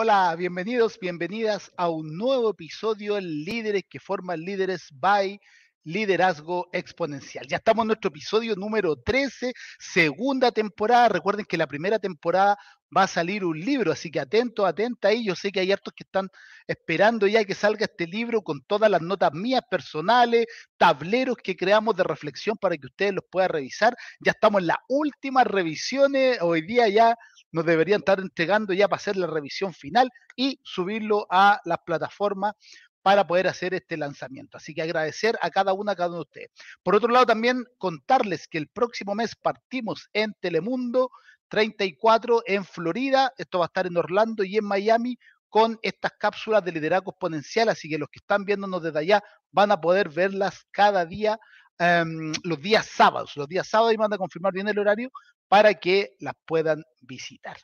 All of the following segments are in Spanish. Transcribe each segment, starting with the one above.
Hola, bienvenidos, bienvenidas a un nuevo episodio de Líderes que forman líderes by Liderazgo Exponencial. Ya estamos en nuestro episodio número 13, segunda temporada. Recuerden que la primera temporada va a salir un libro, así que atento, atenta ahí. Yo sé que hay hartos que están esperando ya que salga este libro con todas las notas mías personales, tableros que creamos de reflexión para que ustedes los puedan revisar. Ya estamos en las últimas revisiones. Hoy día ya nos deberían estar entregando ya para hacer la revisión final y subirlo a las plataformas para poder hacer este lanzamiento. Así que agradecer a cada una, a cada uno de ustedes. Por otro lado, también contarles que el próximo mes partimos en Telemundo 34 en Florida, esto va a estar en Orlando y en Miami con estas cápsulas de liderazgo exponencial, así que los que están viéndonos desde allá van a poder verlas cada día, em, los días sábados, los días sábados y van a confirmar bien el horario para que las puedan visitar.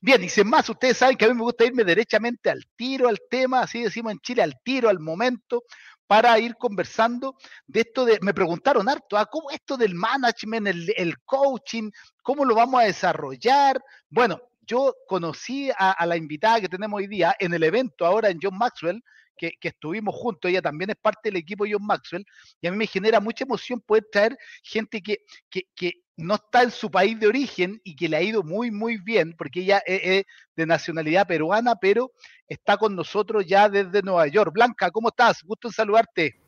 Bien, y sin más, ustedes saben que a mí me gusta irme derechamente al tiro, al tema, así decimos en Chile, al tiro, al momento, para ir conversando de esto de, me preguntaron harto, ¿ah, ¿cómo esto del management, el, coaching, cómo lo vamos a desarrollar? Bueno, yo conocí a, la invitada que tenemos hoy día en el evento ahora en John Maxwell, que, estuvimos juntos, ella también es parte del equipo John Maxwell, y a mí me genera mucha emoción poder traer gente que, que, que no está en su país de origen y que le ha ido muy, muy bien, porque ella es, de nacionalidad peruana, pero está con nosotros ya desde Nueva York. Blanca, ¿cómo estás? Gusto en saludarte.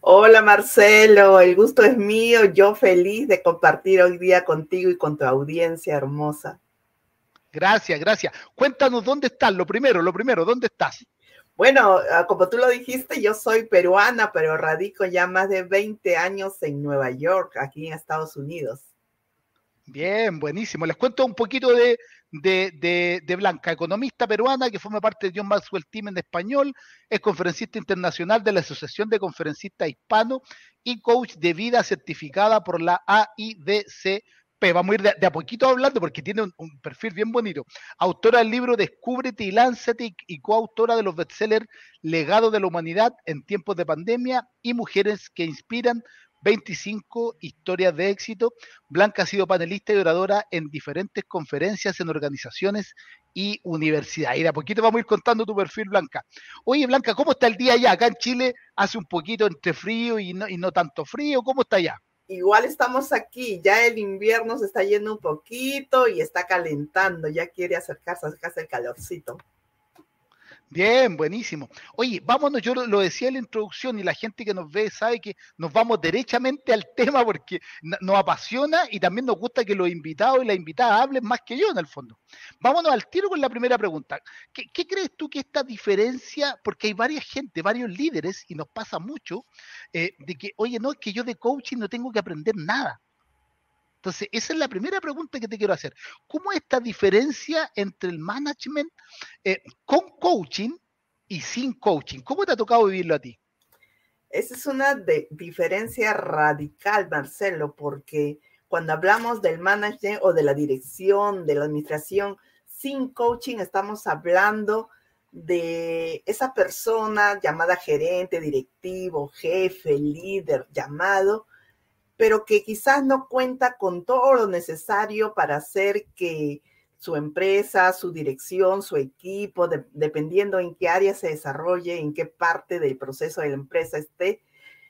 Hola Marcelo, el gusto es mío, yo feliz de compartir hoy día contigo y con tu audiencia hermosa. Gracias, gracias. Cuéntanos dónde estás, lo primero, lo primero, ¿dónde estás? Bueno, ah, como tú lo dijiste, yo soy peruana, pero radico ya más de 20 años en Nueva York, aquí en Estados Unidos. Bien, buenísimo. Les cuento un poquito de, de, Blanca, economista peruana que forma parte de John Maxwell Team en español, es conferencista internacional de la Asociación de Conferencistas Hispanos y coach de vida certificada por la AIDC vamos a ir de, a poquito hablando porque tiene un, perfil bien bonito. Autora del libro Descúbrete y Lánzate y, coautora de los bestsellers Legado de la Humanidad en tiempos de pandemia y Mujeres que inspiran 25 historias de éxito. Blanca ha sido panelista y oradora en diferentes conferencias en organizaciones y universidades. Y de a poquito vamos a ir contando tu perfil, Blanca. Oye, Blanca, ¿cómo está el día allá? Acá en Chile hace un poquito entre frío y no, y no tanto frío. ¿Cómo está allá? Igual estamos aquí, ya el invierno se está yendo un poquito y está calentando, ya quiere acercarse, acercarse el calorcito. Bien, buenísimo. Oye, vámonos, yo lo decía en la introducción y la gente que nos ve sabe que nos vamos derechamente al tema porque nos apasiona y también nos gusta que los invitados y las invitadas hablen más que yo en el fondo. Vámonos al tiro con la primera pregunta. ¿Qué, crees tú que esta diferencia, porque hay varias gente, varios líderes y nos pasa mucho, eh, de que, oye, no, es que yo de coaching no tengo que aprender nada. Entonces, esa es la primera pregunta que te quiero hacer. ¿Cómo es esta diferencia entre el management eh, con coaching y sin coaching? ¿Cómo te ha tocado vivirlo a ti? Esa es una diferencia radical, Marcelo, porque cuando hablamos del management o de la dirección, de la administración, sin coaching estamos hablando de esa persona llamada gerente, directivo, jefe, líder, llamado, pero que quizás no cuenta con todo lo necesario para hacer que su empresa, su dirección, su equipo, dependiendo en qué área se desarrolle, en qué parte del proceso de la empresa esté,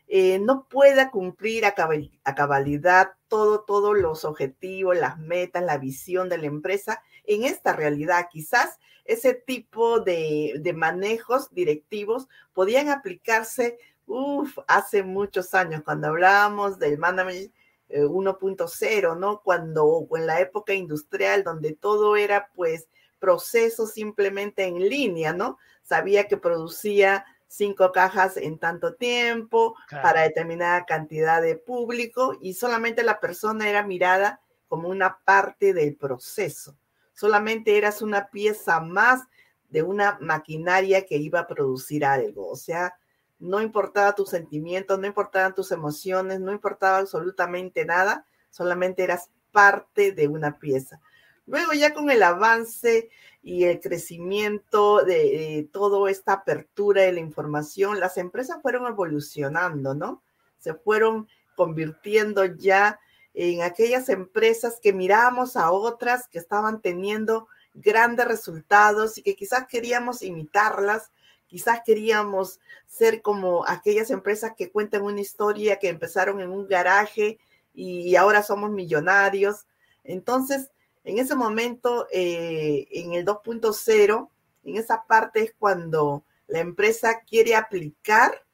eh, no pueda cumplir a, cabalidad todo, todos los objetivos, las metas, la visión de la empresa en esta realidad. Quizás ese tipo de, de manejos directivos podían aplicarse Uf, hace muchos años, cuando hablábamos del management 1.0, eh, ¿no? Cuando en la época industrial, donde todo era pues proceso simplemente en línea, ¿no? Sabía que producía cinco cajas en tanto tiempo para determinada cantidad de público y solamente la persona era mirada como una parte del proceso. Solamente eras una pieza más de una maquinaria que iba a producir algo. O sea, no importaba tus sentimientos, no importaban tus emociones, no importaba absolutamente nada, solamente eras parte de una pieza. Luego ya con el avance y el crecimiento de, toda esta apertura de la información, las empresas fueron evolucionando, ¿no? Se fueron convirtiendo ya en aquellas empresas que mirábamos a otras que estaban teniendo grandes resultados y que quizás queríamos imitarlas, quizás queríamos ser como aquellas empresas que cuentan una historia que empezaron en un garaje y ahora somos millonarios. Entonces, en ese momento, eh, en el 2.0, en esa parte es cuando la empresa quiere aplicar,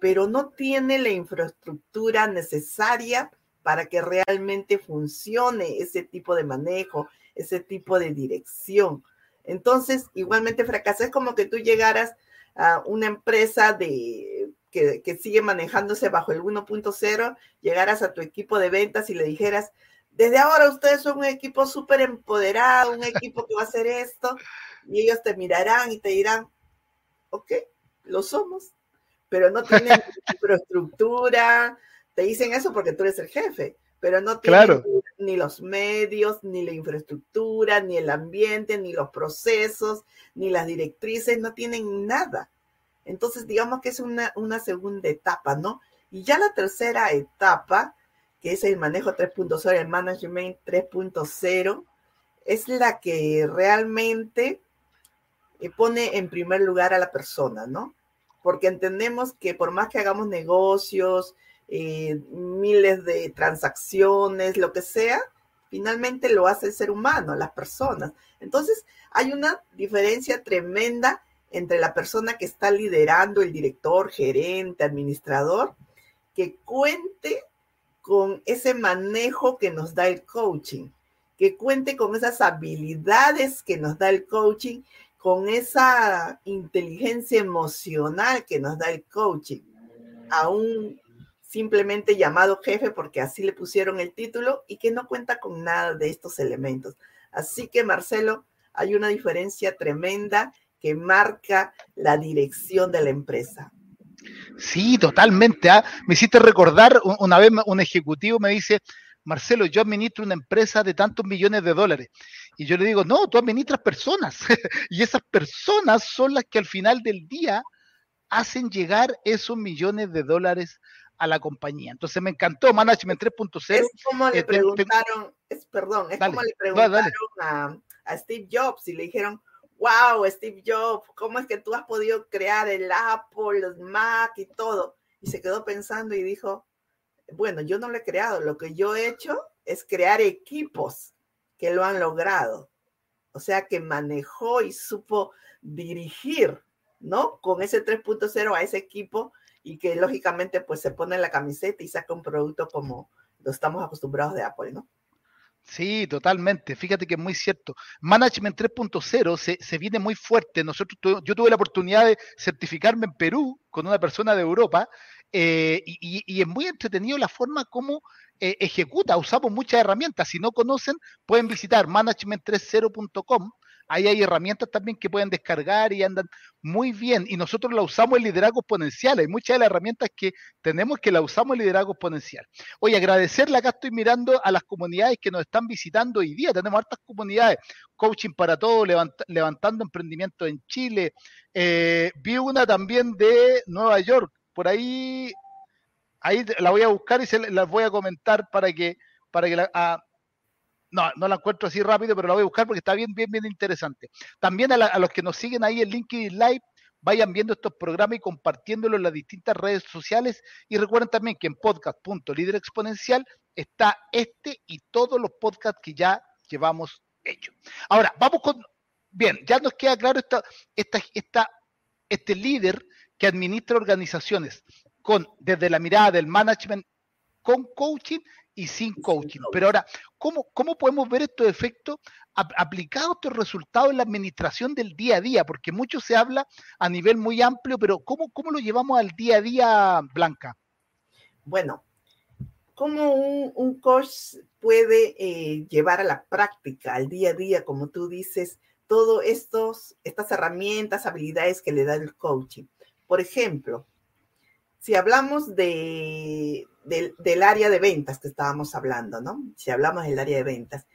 pero no tiene la infraestructura necesaria para que realmente funcione ese tipo de manejo, ese tipo de dirección. Entonces, igualmente fracasa. Es como que tú llegaras a una empresa de, que, que sigue manejándose bajo el 1.0, llegaras a tu equipo de ventas y le dijeras, desde ahora ustedes son un equipo súper empoderado, un equipo que va a hacer esto, y ellos te mirarán y te dirán, ok, lo somos, pero no tienen infraestructura, te dicen eso porque tú eres el jefe, pero no tienen ni los medios, ni la infraestructura, ni el ambiente, ni los procesos, ni las directrices, no tienen nada. Entonces, digamos que es una, una segunda etapa, ¿no? Y ya la tercera etapa, que es el manejo 3.0, el management 3.0, es la que realmente eh, pone en primer lugar a la persona, ¿no? Porque entendemos que por más que hagamos negocios, eh, miles de transacciones, lo que sea, finalmente lo hace el ser humano, las personas. Entonces, hay una diferencia tremenda entre la persona que está liderando, el director, gerente, administrador, que cuente con ese manejo que nos da el coaching, que cuente con esas habilidades que nos da el coaching, con esa inteligencia emocional que nos da el coaching, aún simplemente llamado jefe porque así le pusieron el título y que no cuenta con nada de estos elementos. Así que, Marcelo, hay una diferencia tremenda que marca la dirección de la empresa. Sí, totalmente. ¿ah? Me hiciste recordar, una vez un ejecutivo me dice, Marcelo, yo administro una empresa de tantos millones de dólares. Y yo le digo, no, tú administras personas. y esas personas son las que al final del día hacen llegar esos millones de dólares a la compañía. Entonces me encantó Management 3.0. Es como le eh, preguntaron, es, perdón, es como le preguntaron a, a, Steve Jobs y le dijeron, wow, Steve Jobs, ¿cómo es que tú has podido crear el Apple, los Mac y todo? Y se quedó pensando y dijo, bueno, yo no lo he creado, lo que yo he hecho es crear equipos que lo han logrado. O sea, que manejó y supo dirigir, ¿no? Con ese 3.0 a ese equipo y que lógicamente pues se pone la camiseta y saca un producto como lo estamos acostumbrados de Apple, ¿no? Sí, totalmente. Fíjate que es muy cierto. Management 3.0 se, se, viene muy fuerte. Nosotros, yo tuve la oportunidad de certificarme en Perú con una persona de Europa eh, y, y, es muy entretenido la forma como eh, ejecuta. Usamos muchas herramientas. Si no conocen, pueden visitar management30.com Ahí hay herramientas también que pueden descargar y andan muy bien. Y nosotros la usamos en liderazgo exponencial. Hay muchas de las herramientas que tenemos que la usamos en liderazgo exponencial. Oye, agradecerle, acá estoy mirando a las comunidades que nos están visitando hoy día. Tenemos hartas comunidades. Coaching para todos, levantando emprendimiento en Chile. Eh, vi una también de Nueva York. Por ahí, ahí la voy a buscar y se las voy a comentar para que, para que la, no, no la encuentro así rápido, pero la voy a buscar porque está bien, bien, bien interesante. También a, los que nos siguen ahí en LinkedIn Live, vayan viendo estos programas y compartiéndolos en las distintas redes sociales. Y recuerden también que en podcast.liderexponencial está este y todos los podcasts que ya llevamos hechos. Ahora, vamos con. Bien, ya nos queda claro esta, esta, esta, este líder que administra organizaciones con desde la mirada del management con coaching y sin coaching. Pero ahora, ¿cómo, cómo podemos ver estos efectos aplicados, estos resultados en la administración del día a día? Porque mucho se habla a nivel muy amplio, pero ¿cómo, cómo lo llevamos al día a día, Blanca? Bueno, ¿cómo un, coach puede eh, llevar a la práctica, al día a día, como tú dices, todas estas herramientas, habilidades que le da el coaching? Por ejemplo, si hablamos de, del, área de ventas que estábamos hablando, ¿no? Si hablamos del área de ventas,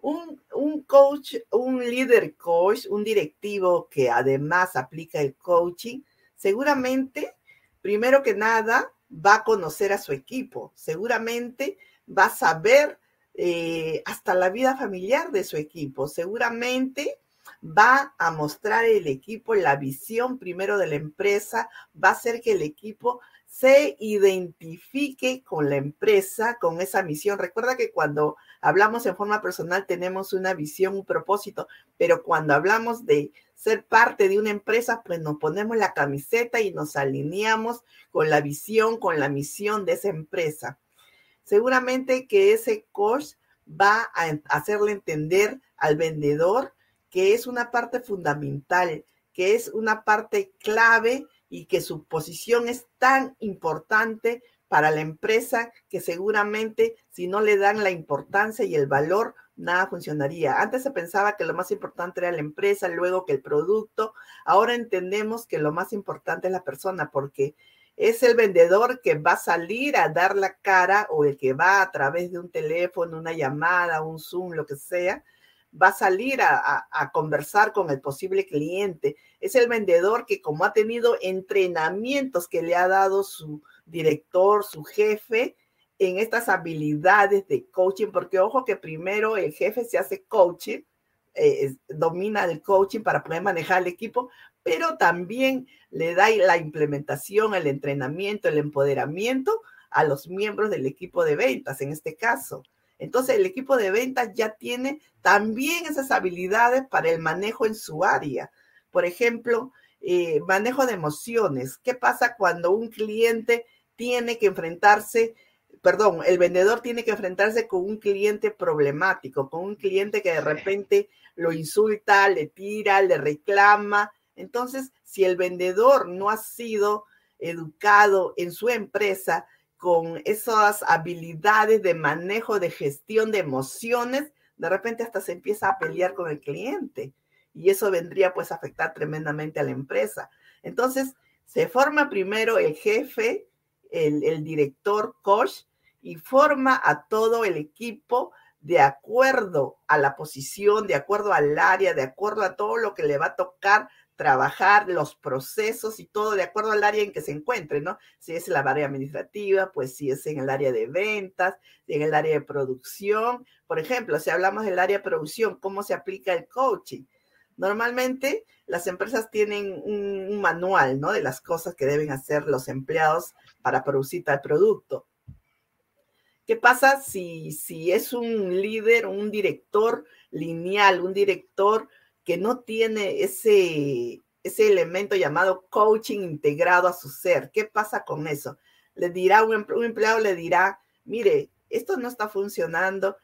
un, un, coach, un líder coach, un directivo que además aplica el coaching, seguramente, primero que nada, va a conocer a su equipo, seguramente va a saber eh, hasta la vida familiar de su equipo, seguramente va a mostrar el equipo la visión primero de la empresa, va a hacer que el equipo se identifique con la empresa, con esa misión. Recuerda que cuando hablamos en forma personal tenemos una visión, un propósito, pero cuando hablamos de ser parte de una empresa, pues nos ponemos la camiseta y nos alineamos con la visión, con la misión de esa empresa. Seguramente que ese coach va a hacerle entender al vendedor que es una parte fundamental, que es una parte clave y que su posición es tan importante para la empresa que seguramente si no le dan la importancia y el valor, nada funcionaría. Antes se pensaba que lo más importante era la empresa, luego que el producto. Ahora entendemos que lo más importante es la persona porque es el vendedor que va a salir a dar la cara o el que va a través de un teléfono, una llamada, un Zoom, lo que sea, va a salir a, conversar con el posible cliente. Es el vendedor que como ha tenido entrenamientos que le ha dado su director, su jefe, en estas habilidades de coaching, porque ojo que primero el jefe se hace coaching, eh, domina el coaching para poder manejar el equipo, pero también le da la implementación, el entrenamiento, el empoderamiento a los miembros del equipo de ventas, en este caso. Entonces el equipo de ventas ya tiene también esas habilidades para el manejo en su área. Por ejemplo, eh, manejo de emociones. ¿Qué pasa cuando un cliente tiene que enfrentarse, perdón, el vendedor tiene que enfrentarse con un cliente problemático, con un cliente que de repente lo insulta, le tira, le reclama? Entonces, si el vendedor no ha sido educado en su empresa, con esas habilidades de manejo, de gestión de emociones, de repente hasta se empieza a pelear con el cliente y eso vendría pues a afectar tremendamente a la empresa. Entonces, se forma primero el jefe, el, el director, coach, y forma a todo el equipo de acuerdo a la posición, de acuerdo al área, de acuerdo a todo lo que le va a tocar trabajar los procesos y todo de acuerdo al área en que se encuentre, ¿no? Si es la área administrativa, pues si es en el área de ventas, si en el área de producción. Por ejemplo, si hablamos del área de producción, ¿cómo se aplica el coaching? Normalmente las empresas tienen un, manual, ¿no? De las cosas que deben hacer los empleados para producir tal producto. ¿Qué pasa si, si es un líder, un director lineal, un director que no tiene ese, ese elemento llamado coaching integrado a su ser. ¿Qué pasa con eso? Le dirá, un, empleado le dirá, mire, esto no está funcionando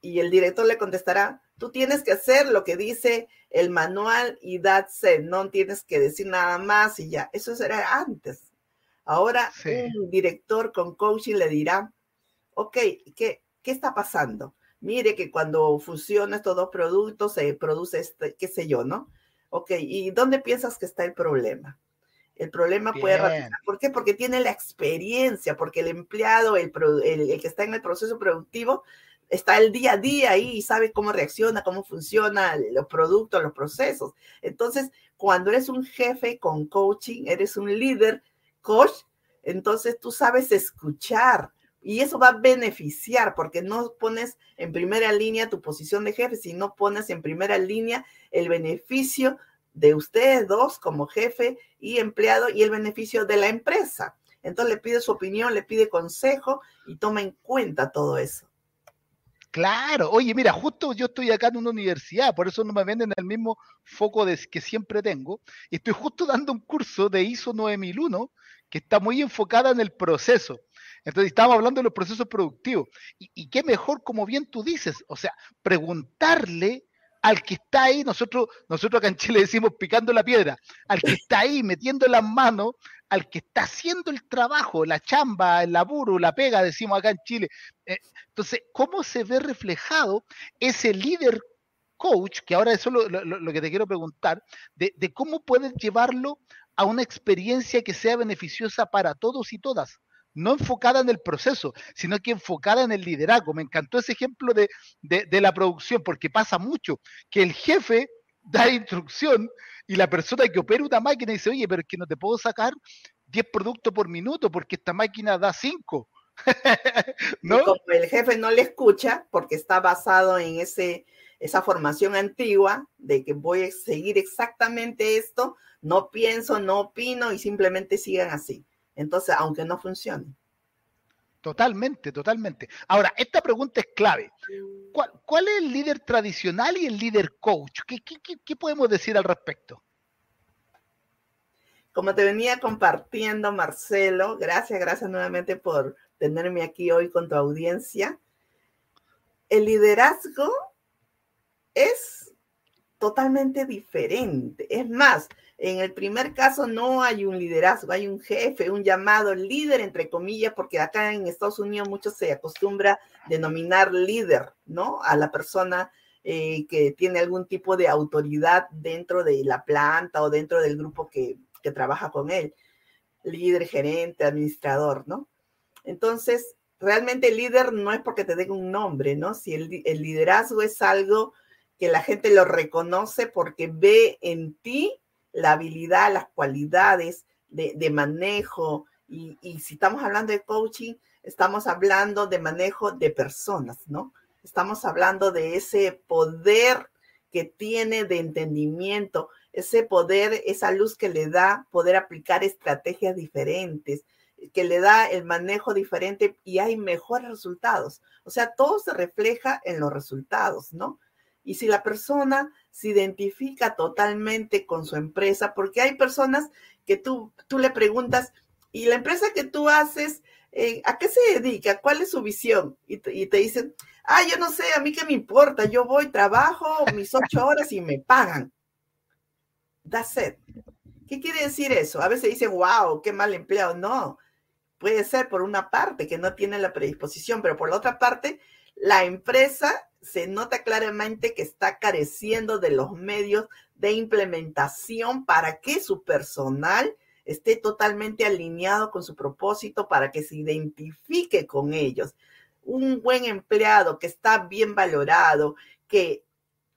y el director le contestará, tú tienes que hacer lo que dice el manual y that's it, no tienes que decir nada más y ya. Eso era antes. Ahora un director con coaching le dirá, ok, ¿qué, qué está pasando? Mire que cuando fusionan estos dos productos se produce este, qué sé yo, ¿no? Ok, ¿y dónde piensas que está el problema? El problema puede... ¿Por qué? Porque tiene la experiencia, porque el empleado, el, el, que está en el proceso productivo, está el día a día ahí y sabe cómo reacciona, cómo funciona los productos, los procesos. Entonces, cuando eres un jefe con coaching, eres un líder coach, entonces tú sabes escuchar, y eso va a beneficiar porque no pones en primera línea tu posición de jefe, sino pones en primera línea el beneficio de ustedes dos como jefe y empleado y el beneficio de la empresa. Entonces le pide su opinión, le pide consejo y toma en cuenta todo eso. Claro, oye, mira, justo yo estoy acá en una universidad, por eso no me venden el mismo foco de, que siempre tengo, y estoy justo dando un curso de ISO 9001 que está muy enfocada en el proceso. Entonces, estábamos hablando de los procesos productivos. Y, qué mejor, como bien tú dices, o sea, preguntarle al que está ahí, nosotros, nosotros acá en Chile decimos picando la piedra, al que está ahí metiendo las manos, al que está haciendo el trabajo, la chamba, el laburo, la pega, decimos acá en Chile. Eh, entonces, ¿cómo se ve reflejado ese líder coach, que ahora eso es lo, que te quiero preguntar, de cómo puedes llevarlo a una experiencia que sea beneficiosa para todos y todas? No enfocada en el proceso, sino que enfocada en el liderazgo. Me encantó ese ejemplo de, la producción, porque pasa mucho que el jefe da instrucción y la persona que opera una máquina dice, oye, pero es que no te puedo sacar 10 productos por minuto porque esta máquina da 5. ¿No? como el jefe no le escucha porque está basado en ese esa formación antigua de que voy a seguir exactamente esto, no pienso, no opino y simplemente sigan así. Entonces, aunque no funcione. Totalmente, totalmente. Ahora, esta pregunta es clave. ¿Cuál, es el líder tradicional y el líder coach? ¿Qué, qué podemos decir al respecto? Como te venía compartiendo, Marcelo, gracias, gracias nuevamente por tenerme aquí hoy con tu audiencia. El liderazgo es totalmente diferente. Es más, en el primer caso no hay un liderazgo, hay un jefe, un llamado líder, entre comillas, porque acá en Estados Unidos mucho se acostumbra denominar líder, ¿no? A la persona eh, que tiene algún tipo de autoridad dentro de la planta o dentro del grupo que, que trabaja con él. Líder, gerente, administrador, ¿no? Entonces, realmente el líder no es porque te den un nombre, ¿no? Si el, liderazgo es algo que la gente lo reconoce porque ve en ti la habilidad, las cualidades de, manejo. Y, y, si estamos hablando de coaching, estamos hablando de manejo de personas, ¿no? Estamos hablando de ese poder que tiene de entendimiento, ese poder, esa luz que le da poder aplicar estrategias diferentes, que le da el manejo diferente y hay mejores resultados. O sea, todo se refleja en los resultados, ¿no? Y si la persona se identifica totalmente con su empresa, porque hay personas que tú, tú le preguntas, ¿y la empresa que tú haces, eh, a qué se dedica? ¿Cuál es su visión? Y te, y te dicen, ah, yo no sé, a mí qué me importa, yo voy, trabajo mis ocho horas y me pagan. That's it. ¿Qué quiere decir eso? A veces dicen, wow, qué mal empleado. No, puede ser por una parte que no tiene la predisposición, pero por la otra parte, la empresa se nota claramente que está careciendo de los medios de implementación para que su personal esté totalmente alineado con su propósito, para que se identifique con ellos. Un buen empleado que está bien valorado, que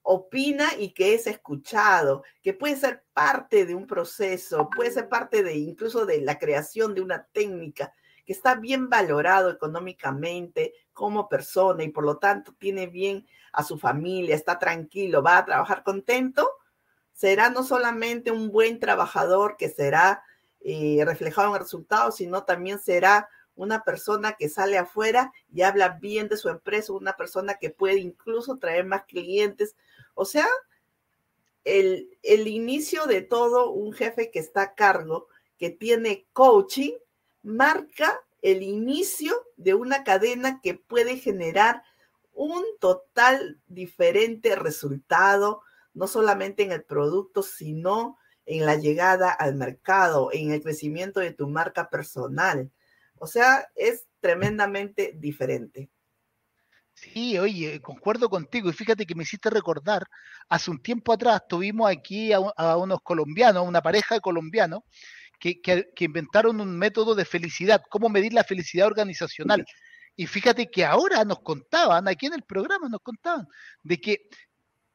opina y que es escuchado, que puede ser parte de un proceso, puede ser parte de incluso de la creación de una técnica, que está bien valorado económicamente como persona y por lo tanto tiene bien a su familia, está tranquilo, va a trabajar contento, será no solamente un buen trabajador que será eh, reflejado en resultados, sino también será una persona que sale afuera y habla bien de su empresa, una persona que puede incluso traer más clientes. O sea, el, el inicio de todo, un jefe que está a cargo, que tiene coaching, marca el inicio de una cadena que puede generar un total diferente resultado, no solamente en el producto, sino en la llegada al mercado, en el crecimiento de tu marca personal. O sea, es tremendamente diferente. Sí, oye, concuerdo contigo y fíjate que me hiciste recordar, hace un tiempo atrás tuvimos aquí a, unos colombianos, una pareja de colombianos, que, que, inventaron un método de felicidad, cómo medir la felicidad organizacional. Y fíjate que ahora nos contaban, aquí en el programa nos contaban, de que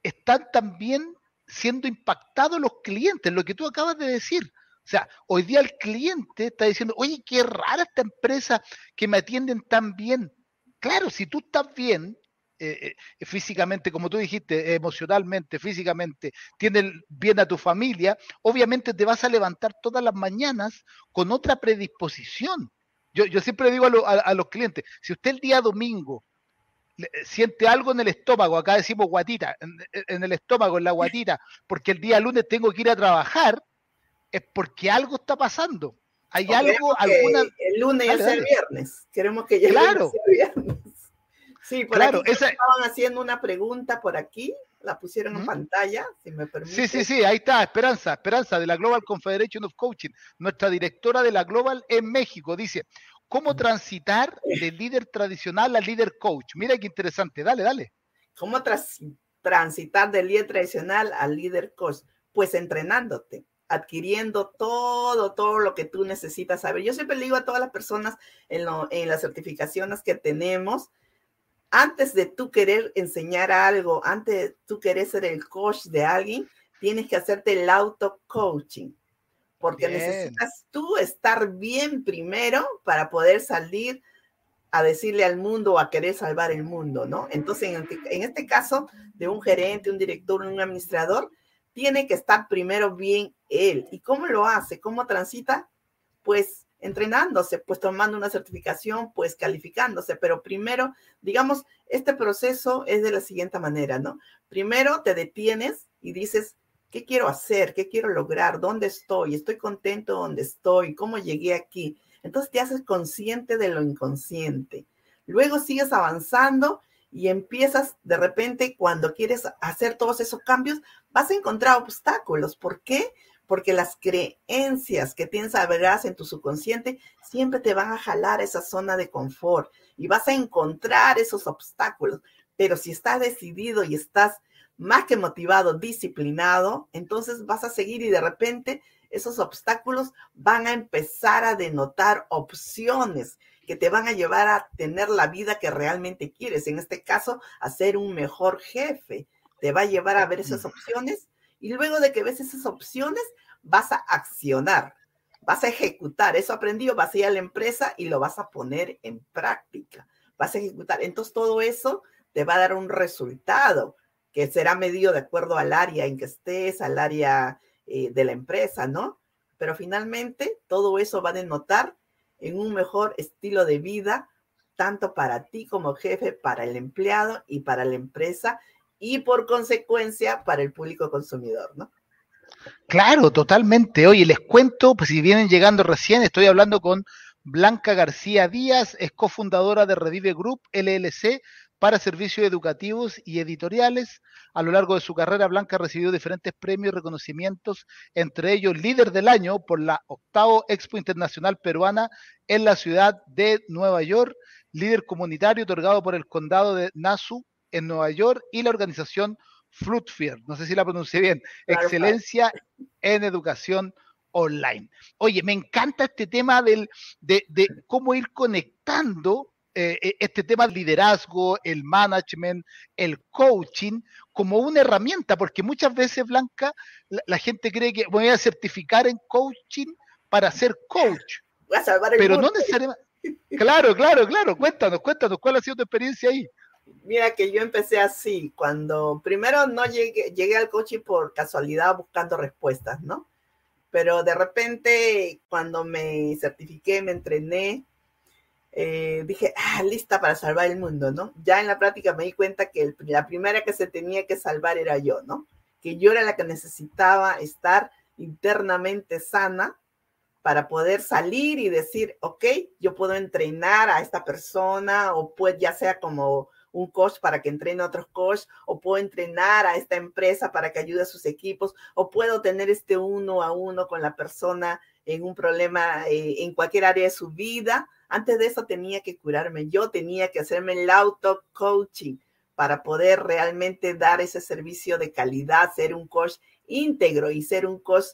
están también siendo impactados los clientes, lo que tú acabas de decir. O sea, hoy día el cliente está diciendo, oye, qué rara esta empresa que me atienden tan bien. Claro, si tú estás bien, eh, eh, físicamente, como tú dijiste, emocionalmente, físicamente, tienes bien a tu familia, obviamente te vas a levantar todas las mañanas con otra predisposición. Yo, yo siempre digo a, los clientes, si usted el día domingo siente algo en el estómago, acá decimos guatita, en, en, el estómago, en la guatita, porque el día lunes tengo que ir a trabajar, es porque algo está pasando. Hay algo, alguna. El lunes es el viernes. Queremos que llegue claro. el viernes. Sí, por claro, aquí estaban haciendo una pregunta por aquí, la pusieron en pantalla, si me permite. Sí, sí, sí, ahí está, Esperanza, Esperanza de la Global Confederation of Coaching, nuestra directora de la Global en México, dice, ¿cómo transitar del líder tradicional al líder coach? Mira qué interesante, dale, dale. ¿Cómo transitar del líder tradicional al líder coach? Pues entrenándote adquiriendo todo, todo lo que tú necesitas saber. Yo siempre le digo a todas las personas en, en las certificaciones que tenemos, antes de tú querer enseñar algo, antes de tú querer ser el coach de alguien, tienes que hacerte el auto-coaching, porque necesitas tú estar bien primero para poder salir a decirle al mundo o a querer salvar el mundo, ¿no? Entonces, en, en este caso de un gerente, un director, un administrador, tiene que estar primero bien él. ¿Y cómo lo hace? ¿Cómo transita? Pues entrenándose, pues tomando una certificación, pues calificándose, pero primero, digamos, este proceso es de la siguiente manera, ¿no? Primero te detienes y dices, ¿qué quiero hacer? ¿Qué quiero lograr? ¿Dónde estoy? ¿Estoy contento donde estoy? ¿Cómo llegué aquí? Entonces te haces consciente de lo inconsciente. Luego sigues avanzando y empiezas de repente cuando quieres hacer todos esos cambios, vas a encontrar obstáculos. ¿Por qué? Porque las creencias que tienes verás en tu subconsciente siempre te van a jalar a esa zona de confort y vas a encontrar esos obstáculos. Pero si estás decidido y estás más que motivado, disciplinado, entonces vas a seguir y de repente esos obstáculos van a empezar a denotar opciones que te van a llevar a tener la vida que realmente quieres. En este caso, a ser un mejor jefe. Te va a llevar a ver esas opciones y luego de que ves esas opciones, vas a accionar, vas a ejecutar. Eso aprendido, vas a ir a la empresa y lo vas a poner en práctica. Vas a ejecutar. Entonces, todo eso te va a dar un resultado que será medido de acuerdo al área en que estés, al área eh, de la empresa, ¿no? Pero finalmente todo eso va a denotar en un mejor estilo de vida, tanto para ti como jefe, para el empleado y para la empresa y por consecuencia para el público consumidor, ¿no? Claro, totalmente. Oye, les cuento, pues si vienen llegando recién, estoy hablando con Blanca García Díaz, es cofundadora de Revive Group LLC, para servicios educativos y editoriales. A lo largo de su carrera, Blanca ha recibido diferentes premios y reconocimientos, entre ellos líder del año por la octavo Expo Internacional Peruana en la ciudad de Nueva York, líder comunitario otorgado por el condado de Nassau en Nueva York y la organización Fruitfield, no sé si la pronuncié bien, excelencia en educación online. Oye, me encanta este tema del, de, de cómo ir conectando eh, eh, este tema del liderazgo, el management, el coaching, como una herramienta, porque muchas veces, Blanca, la, gente cree que voy a certificar en coaching para ser coach. Voy a salvar el pero no necesariamente. Claro, claro, claro. Cuéntanos, cuéntanos, ¿cuál ha sido tu experiencia ahí? Mira que yo empecé así, cuando primero no llegué, llegué al coaching por casualidad buscando respuestas, ¿no? Pero de repente, cuando me certifiqué, me entrené, eh, dije, ah, lista para salvar el mundo, ¿no? Ya en la práctica me di cuenta que la primera que se tenía que salvar era yo, ¿no? Que yo era la que necesitaba estar internamente sana para poder salir y decir, ok, yo puedo entrenar a esta persona o pues ya sea como un coach para que entrene a otros coaches, o puedo entrenar a esta empresa para que ayude a sus equipos, o puedo tener este uno a uno con la persona en un problema eh, en cualquier área de su vida, antes de eso tenía que curarme, yo tenía que hacerme el auto-coaching para poder realmente dar ese servicio de calidad, ser un coach íntegro y ser un coach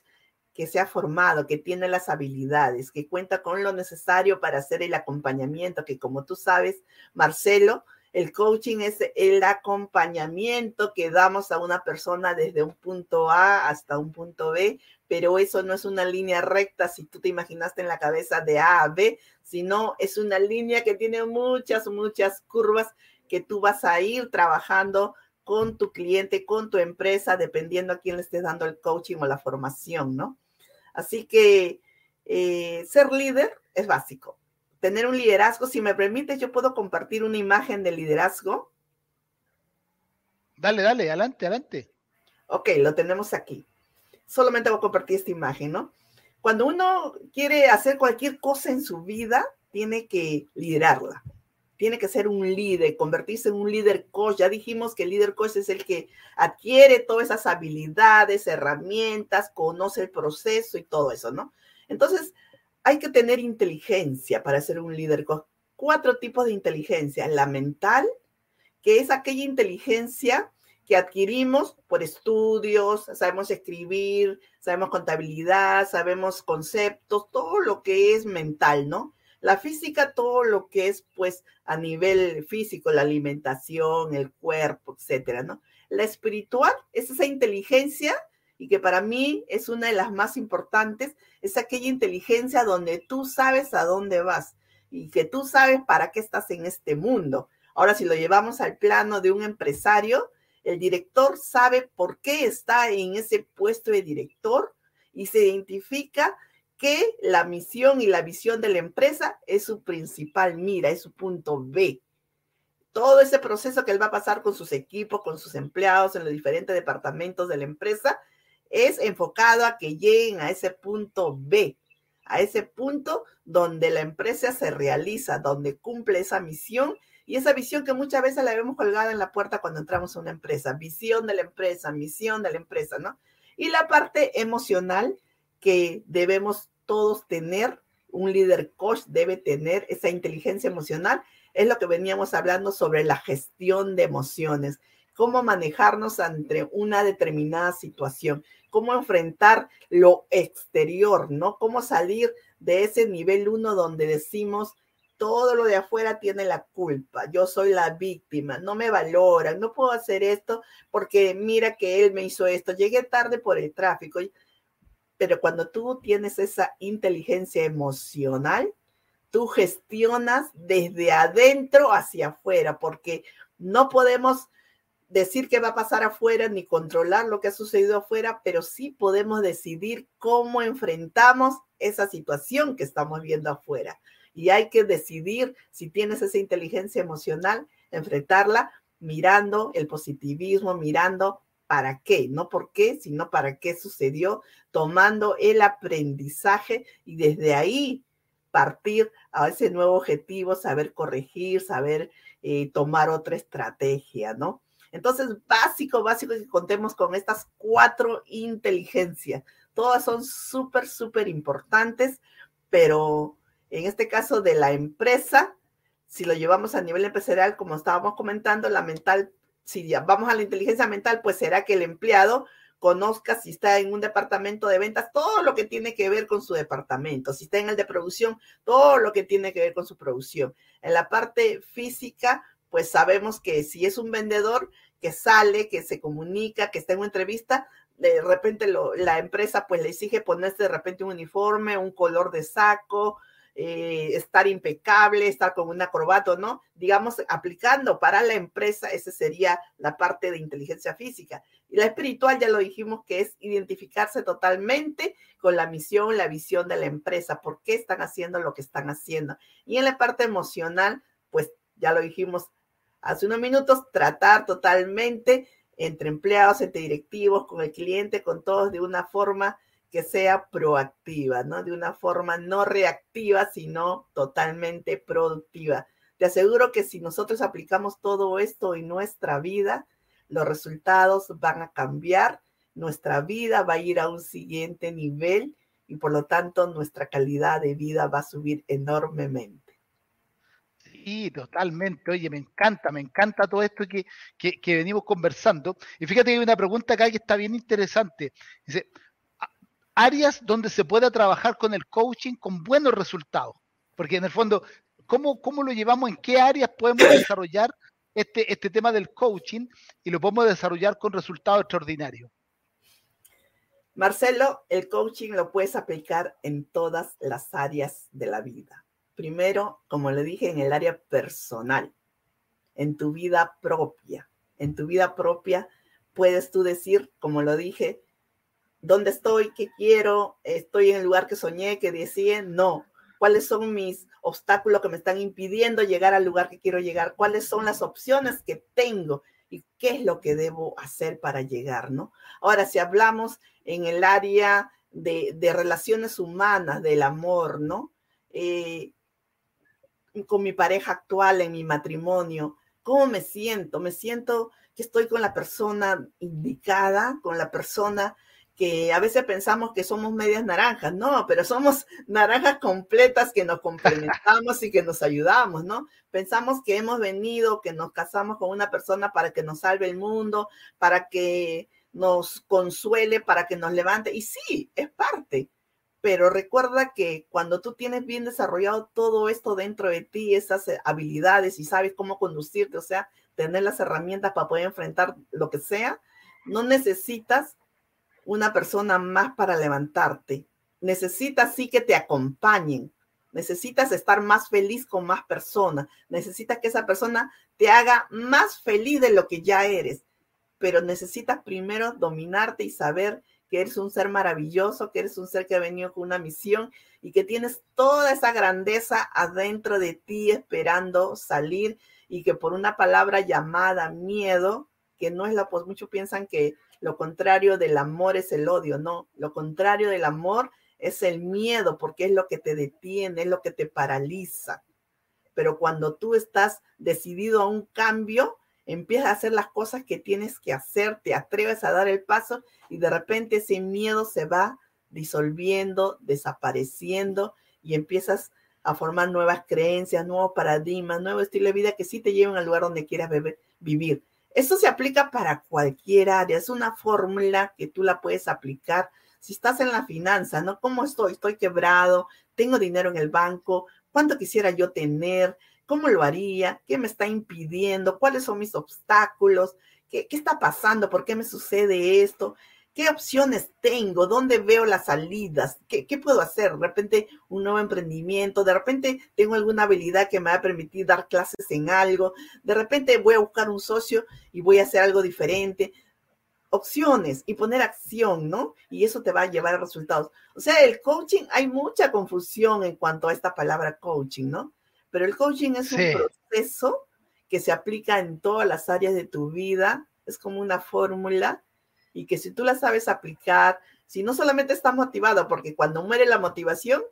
que se ha formado, que tiene las habilidades, que cuenta con lo necesario para hacer el acompañamiento, que como tú sabes, Marcelo, el coaching es el acompañamiento que damos a una persona desde un punto A hasta un punto B, pero eso no es una línea recta si tú te imaginaste en la cabeza de A a B, sino es una línea que tiene muchas, muchas curvas que tú vas a ir trabajando con tu cliente, con tu empresa, dependiendo a quién le estés dando el coaching o la formación, ¿no? Así que eh, ser líder es básico tener un liderazgo. Si me permites, yo puedo compartir una imagen de liderazgo. Dale, dale, adelante, adelante. Ok, lo tenemos aquí. Solamente voy a compartir esta imagen, ¿no? Cuando uno quiere hacer cualquier cosa en su vida, tiene que liderarla. Tiene que ser un líder, convertirse en un líder coach. Ya dijimos que el líder coach es el que adquiere todas esas habilidades, herramientas, conoce el proceso y todo eso, ¿no? Entonces, hay que tener inteligencia para ser un líder. Cuatro tipos de inteligencia. La mental, que es aquella inteligencia que adquirimos por estudios, sabemos escribir, sabemos contabilidad, sabemos conceptos, todo lo que es mental, ¿no? La física, todo lo que es, pues, a nivel físico, la alimentación, el cuerpo, etcétera, ¿no? La espiritual es esa inteligencia y que para mí es una de las más importantes, es aquella inteligencia donde tú sabes a dónde vas, y que tú sabes para qué estás en este mundo. Ahora, si lo llevamos al plano de un empresario, el director sabe por qué está en ese puesto de director y se identifica que la misión y la visión de la empresa es su principal mira, es su punto B. Todo ese proceso que él va a pasar con sus equipos, con sus empleados en los diferentes departamentos de la empresa, es enfocado a que lleguen a ese punto B, a ese punto donde la empresa se realiza, donde cumple esa misión. Y esa visión que muchas veces la vemos colgada en la puerta cuando entramos a una empresa, visión de la empresa, misión de la empresa, ¿no? Y la parte emocional que debemos todos tener, un líder coach debe tener esa inteligencia emocional, es lo que veníamos hablando sobre la gestión de emociones, cómo manejarnos ante una determinada situación, cómo enfrentar lo exterior, ¿no? Cómo salir de ese nivel uno donde decimos, todo lo de afuera tiene la culpa, yo soy la víctima, no me valoran, no puedo hacer esto porque mira que él me hizo esto, llegué tarde por el tráfico. Pero cuando tú tienes esa inteligencia emocional, tú gestionas desde adentro hacia afuera, porque no podemos decir qué va a pasar afuera ni controlar lo que ha sucedido afuera, pero sí podemos decidir cómo enfrentamos esa situación que estamos viendo afuera. Y hay que decidir si tienes esa inteligencia emocional, enfrentarla mirando el positivismo, mirando para qué, no por qué, sino para qué sucedió, tomando el aprendizaje y desde ahí partir a ese nuevo objetivo, saber corregir, saber eh, tomar otra estrategia, ¿no? Entonces, básico, básico que contemos con estas cuatro inteligencias. Todas son súper, súper importantes, pero en este caso de la empresa, si lo llevamos a nivel empresarial, como estábamos comentando, la mental si ya vamos a la inteligencia mental, pues será que el empleado conozca si está en un departamento de ventas, todo lo que tiene que ver con su departamento, si está en el de producción, todo lo que tiene que ver con su producción. En la parte física, pues sabemos que si es un vendedor que sale, que se comunica, que está en una entrevista, de repente la empresa pues le exige ponerse de repente un uniforme, un color de saco, eh, estar impecable, estar con un acrobato, ¿no? Digamos, aplicando para la empresa, esa sería la parte de inteligencia física. Y la espiritual, ya lo dijimos, que es identificarse totalmente con la misión, la visión de la empresa, por qué están haciendo lo que están haciendo. Y en la parte emocional, pues ya lo dijimos hace unos minutos, tratar totalmente entre empleados, entre directivos, con el cliente, con todos de una forma que sea proactiva, ¿no? De una forma no reactiva, sino totalmente productiva. Te aseguro que si nosotros aplicamos todo esto en nuestra vida, los resultados van a cambiar, nuestra vida va a ir a un siguiente nivel y por lo tanto nuestra calidad de vida va a subir enormemente. Sí, totalmente. Oye, me encanta, me encanta todo esto que, que, que venimos conversando. Y fíjate que hay una pregunta acá que está bien interesante. Dice, áreas donde se pueda trabajar con el coaching con buenos resultados. Porque en el fondo, ¿cómo, cómo lo llevamos? ¿En qué áreas podemos desarrollar este, este tema del coaching y lo podemos desarrollar con resultados extraordinarios? Marcelo, el coaching lo puedes aplicar en todas las áreas de la vida. Primero, como le dije, en el área personal, en tu vida propia. En tu vida propia puedes tú decir, como lo dije, dónde estoy, qué quiero, estoy en el lugar que soñé, que deseé, no. ¿Cuáles son mis obstáculos que me están impidiendo llegar al lugar que quiero llegar? ¿Cuáles son las opciones que tengo? ¿Y qué es lo que debo hacer para llegar, no? Ahora, si hablamos en el área de, relaciones humanas, del amor, ¿no? Eh, con mi pareja actual, en mi matrimonio, ¿cómo me siento? Me siento que estoy con la persona indicada, con la persona que a veces pensamos que somos medias naranjas, no, pero somos naranjas completas que nos complementamos y que nos ayudamos, ¿no? Pensamos que hemos venido, que nos casamos con una persona para que nos salve el mundo, para que nos consuele, para que nos levante, y sí, es parte, pero recuerda que cuando tú tienes bien desarrollado todo esto dentro de ti, esas habilidades y sabes cómo conducirte, o sea, tener las herramientas para poder enfrentar lo que sea, no necesitas una persona más para levantarte. Necesitas sí que te acompañen, necesitas estar más feliz con más personas, necesitas que esa persona te haga más feliz de lo que ya eres, pero necesitas primero dominarte y saber que eres un ser maravilloso, que eres un ser que ha venido con una misión y que tienes toda esa grandeza adentro de ti esperando salir y que por una palabra llamada miedo, que no es la, pues muchos piensan que lo contrario del amor es el odio, no, lo contrario del amor es el miedo, porque es lo que te detiene, es lo que te paraliza. Pero cuando tú estás decidido a un cambio, empiezas a hacer las cosas que tienes que hacer, te atreves a dar el paso y de repente ese miedo se va disolviendo, desapareciendo y empiezas a formar nuevas creencias, nuevos paradigmas, nuevo estilo de vida que sí te lleven al lugar donde quieras vivir. Eso se aplica para cualquier área, es una fórmula que tú la puedes aplicar. Si estás en la finanza, ¿no? ¿Cómo estoy? Estoy quebrado, tengo dinero en el banco, ¿cuánto quisiera yo tener? ¿Cómo lo haría? ¿Qué me está impidiendo? ¿Cuáles son mis obstáculos? ¿Qué, qué está pasando? ¿Por qué me sucede esto? ¿Qué opciones tengo? ¿Dónde veo las salidas? ¿Qué, puedo hacer? De repente un nuevo emprendimiento, de repente tengo alguna habilidad que me va a permitir dar clases en algo, de repente voy a buscar un socio y voy a hacer algo diferente. Opciones y poner acción, ¿no? Y eso te va a llevar a resultados. O sea, el coaching, hay mucha confusión en cuanto a esta palabra coaching, ¿no? Pero el coaching es un proceso que se aplica en todas las áreas de tu vida, es como una fórmula y que si tú la sabes aplicar, si no solamente estás motivado, porque cuando muere la motivación,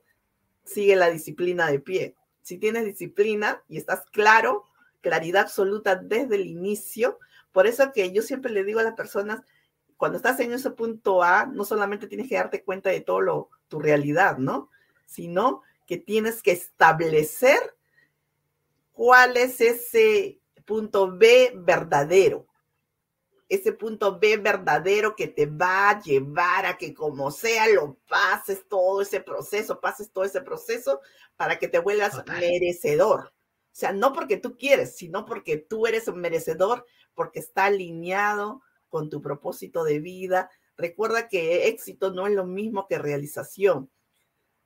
sigue la disciplina de pie. Si tienes disciplina y estás claro, claridad absoluta desde el inicio, por eso que yo siempre le digo a las personas, cuando estás en ese punto A, no solamente tienes que darte cuenta de todo lo, tu realidad, ¿no? Sino que tienes que establecer cuál es ese punto B verdadero ese punto B verdadero que te va a llevar a que como sea lo pases todo ese proceso, pases todo ese proceso para que te vuelvas merecedor. O sea, no porque tú quieres, sino porque tú eres un merecedor, porque está alineado con tu propósito de vida. Recuerda que éxito no es lo mismo que realización.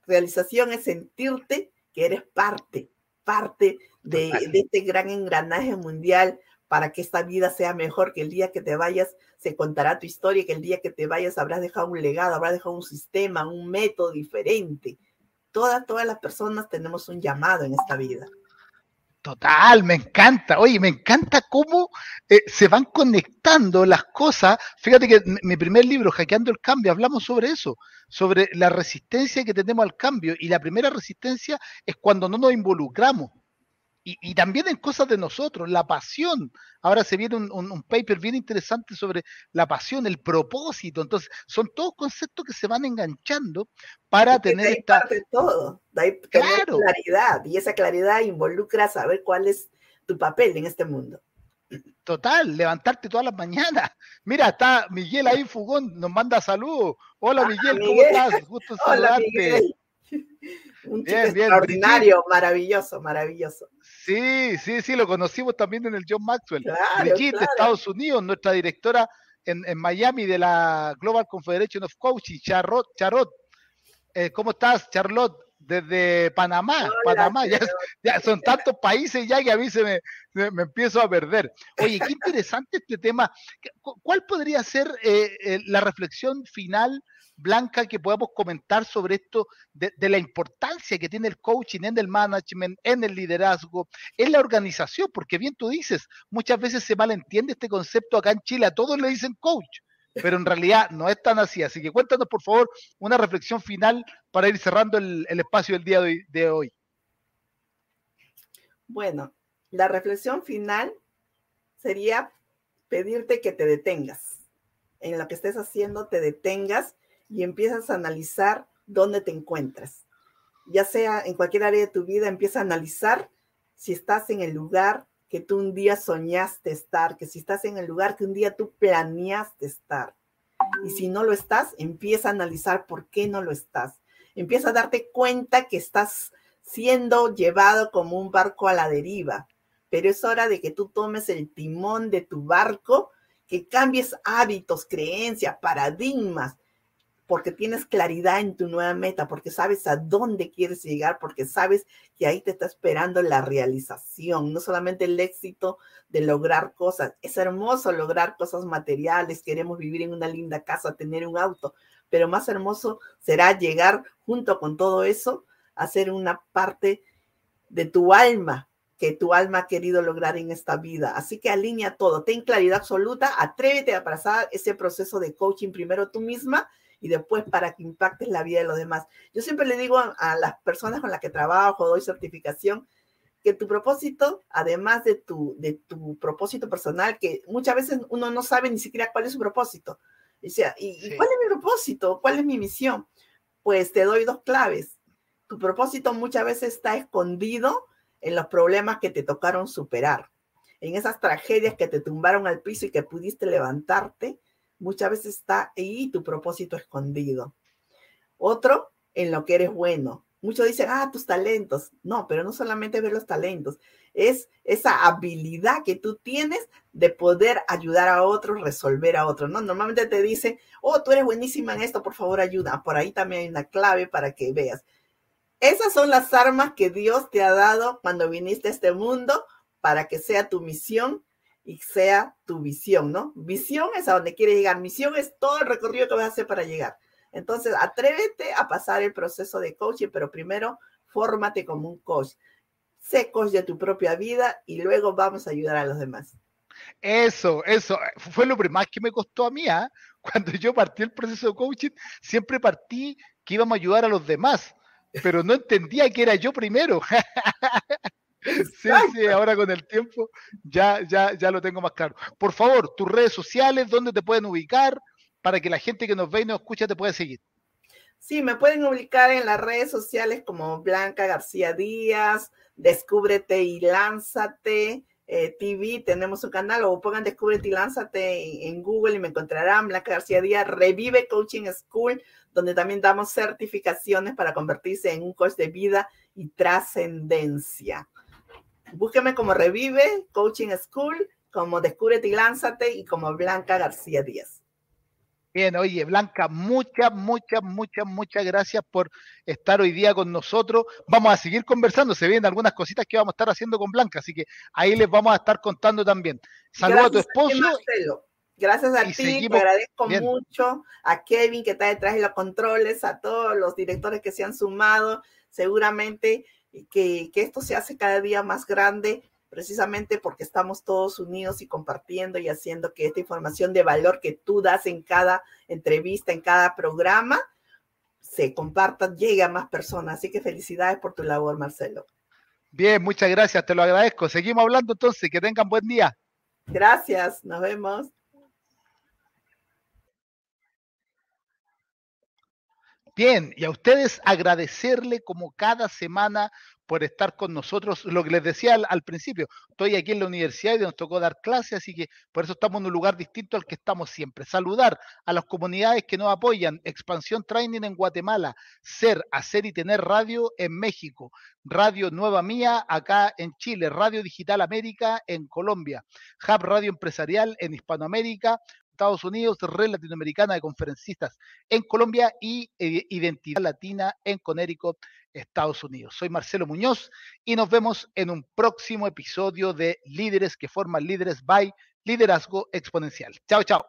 Realización es sentirte que eres parte, parte de, de este gran engranaje mundial para que esta vida sea mejor, que el día que te vayas se contará tu historia, que el día que te vayas habrás dejado un legado, habrás dejado un sistema, un método diferente. Todas, todas las personas tenemos un llamado en esta vida. Total, me encanta. Oye, me encanta cómo eh, se van conectando las cosas. Fíjate que mi primer libro, Hackeando el Cambio, hablamos sobre eso, sobre la resistencia que tenemos al cambio. Y la primera resistencia es cuando no nos involucramos y, también en cosas de nosotros, la pasión. Ahora se viene un, paper bien interesante sobre la pasión, el propósito. Entonces, son todos conceptos que se van enganchando para tener esta... Parte todo, claro. claridad. Y esa claridad involucra saber cuál es tu papel en este mundo. Total, levantarte todas las mañanas. Mira, está Miguel ahí, Fugón, nos manda saludos. Hola ah, Miguel, ¿cómo estás? Gusto saludarte. Un chico extraordinario, maravilloso, maravilloso. Sí, sí, sí, lo conocimos también en el John Maxwell. Brigitte de Estados Unidos, nuestra directora en, Miami de la Global Confederation of Coaching, Charlotte. Charlotte. Eh, ¿Cómo estás, Charlotte? Desde Panamá, Panamá, ya, son tantos países ya que a mí se me, me, empiezo a perder. Oye, qué interesante este tema. ¿Cuál podría ser eh, eh, la reflexión final Blanca, que podamos comentar sobre esto de, la importancia que tiene el coaching en el management, en el liderazgo, en la organización, porque bien tú dices, muchas veces se malentiende este concepto acá en Chile, a todos le dicen coach, pero en realidad no es tan así. Así que cuéntanos, por favor, una reflexión final para ir cerrando el, espacio del día de hoy. Bueno, la reflexión final sería pedirte que te detengas. En lo que estés haciendo, te detengas y empiezas a analizar dónde te encuentras. Ya sea en cualquier área de tu vida, empieza a analizar si estás en el lugar que tú un día soñaste estar, que si estás en el lugar que un día tú planeaste estar. Y si no lo estás, empieza a analizar por qué no lo estás. Empieza a darte cuenta que estás siendo llevado como un barco a la deriva, pero es hora de que tú tomes el timón de tu barco, que cambies hábitos, creencias, paradigmas, porque tienes claridad en tu nueva meta, porque sabes a dónde quieres llegar, porque sabes que ahí te está esperando la realización, no solamente el éxito de lograr cosas. Es hermoso lograr cosas materiales, queremos vivir en una linda casa, tener un auto, pero más hermoso será llegar junto con todo eso a ser una parte de tu alma, que tu alma ha querido lograr en esta vida. Así que alinea todo, ten claridad absoluta, atrévete a pasar ese proceso de coaching primero tú misma y después para que impactes la vida de los demás. Yo siempre le digo a, las personas con las que trabajo, doy certificación, que tu propósito, además de tu, de tu propósito personal, que muchas veces uno no sabe ni siquiera cuál es su propósito. O sea, ¿y cuál es mi propósito? ¿Cuál es mi misión? Pues te doy dos claves. Tu propósito muchas veces está escondido en los problemas que te tocaron superar, en esas tragedias que te tumbaron al piso y que pudiste levantarte, muchas veces está ahí tu propósito escondido. Otro, en lo que eres bueno. Muchos dicen, ah, tus talentos. No, pero no solamente ver los talentos, es esa habilidad que tú tienes de poder ayudar a otros, resolver a otros, ¿no? Normalmente te dicen, oh, tú eres buenísima en esto, por favor ayuda. Por ahí también hay una clave para que veas. Esas son las armas que Dios te ha dado cuando viniste a este mundo para que sea tu misión y sea tu visión, ¿no? Visión es a donde quieres llegar, misión es todo el recorrido que vas a hacer para llegar. Entonces, atrévete a pasar el proceso de coaching, pero primero fórmate como un coach. Sé coach de tu propia vida y luego vamos a ayudar a los demás. Eso, eso, fue lo más que me costó a mí, ¿ah? Cuando yo partí el proceso de coaching, siempre partí que íbamos a ayudar a los demás pero no entendía que era yo primero. sí, sí, ahora con el tiempo ya, ya, ya lo tengo más claro. Por favor, tus redes sociales, ¿dónde te pueden ubicar para que la gente que nos ve y nos escucha te pueda seguir? Sí, me pueden ubicar en las redes sociales como Blanca García Díaz, Descúbrete y Lánzate. Eh, TV, tenemos un canal, o pongan Descúbrete y Lánzate en, Google y me encontrarán. Blanca García Díaz, Revive Coaching School, donde también damos certificaciones para convertirse en un coach de vida y trascendencia. Búsqueme como Revive Coaching School, como Descúbrete y Lánzate y como Blanca García Díaz. Bien, oye, Blanca, muchas, muchas, muchas, muchas gracias por estar hoy día con nosotros. Vamos a seguir conversando, se vienen algunas cositas que vamos a estar haciendo con Blanca, así que ahí les vamos a estar contando también. Saludos a tu esposo. Gracias a ti, te agradezco mucho a Kevin que está detrás de los controles, a todos los directores que se han sumado. Seguramente que, que esto se hace cada día más grande precisamente porque estamos todos unidos y compartiendo y haciendo que esta información de valor que tú das en cada entrevista, en cada programa, se comparta, llegue a más personas. Así que felicidades por tu labor, Marcelo. Bien, muchas gracias, te lo agradezco. Seguimos hablando entonces, que tengan buen día. Gracias, nos vemos. Bien, y a ustedes agradecerle como cada semana por estar con nosotros. Lo que les decía al, principio, estoy aquí en la universidad y nos tocó dar clases, así que por eso estamos en un lugar distinto al que estamos siempre. Saludar a las comunidades que nos apoyan, Expansión Training en Guatemala, Ser, Hacer y Tener Radio en México, Radio Nueva Mía acá en Chile, Radio Digital América en Colombia, Hub Radio Empresarial en Hispanoamérica, Estados Unidos, Red Latinoamericana de Conferencistas en Colombia y eh, Identidad Latina en Connecticut, Estados Unidos. Soy Marcelo Muñoz y nos vemos en un próximo episodio de Líderes que forman Líderes by Liderazgo Exponencial. Chao, chao.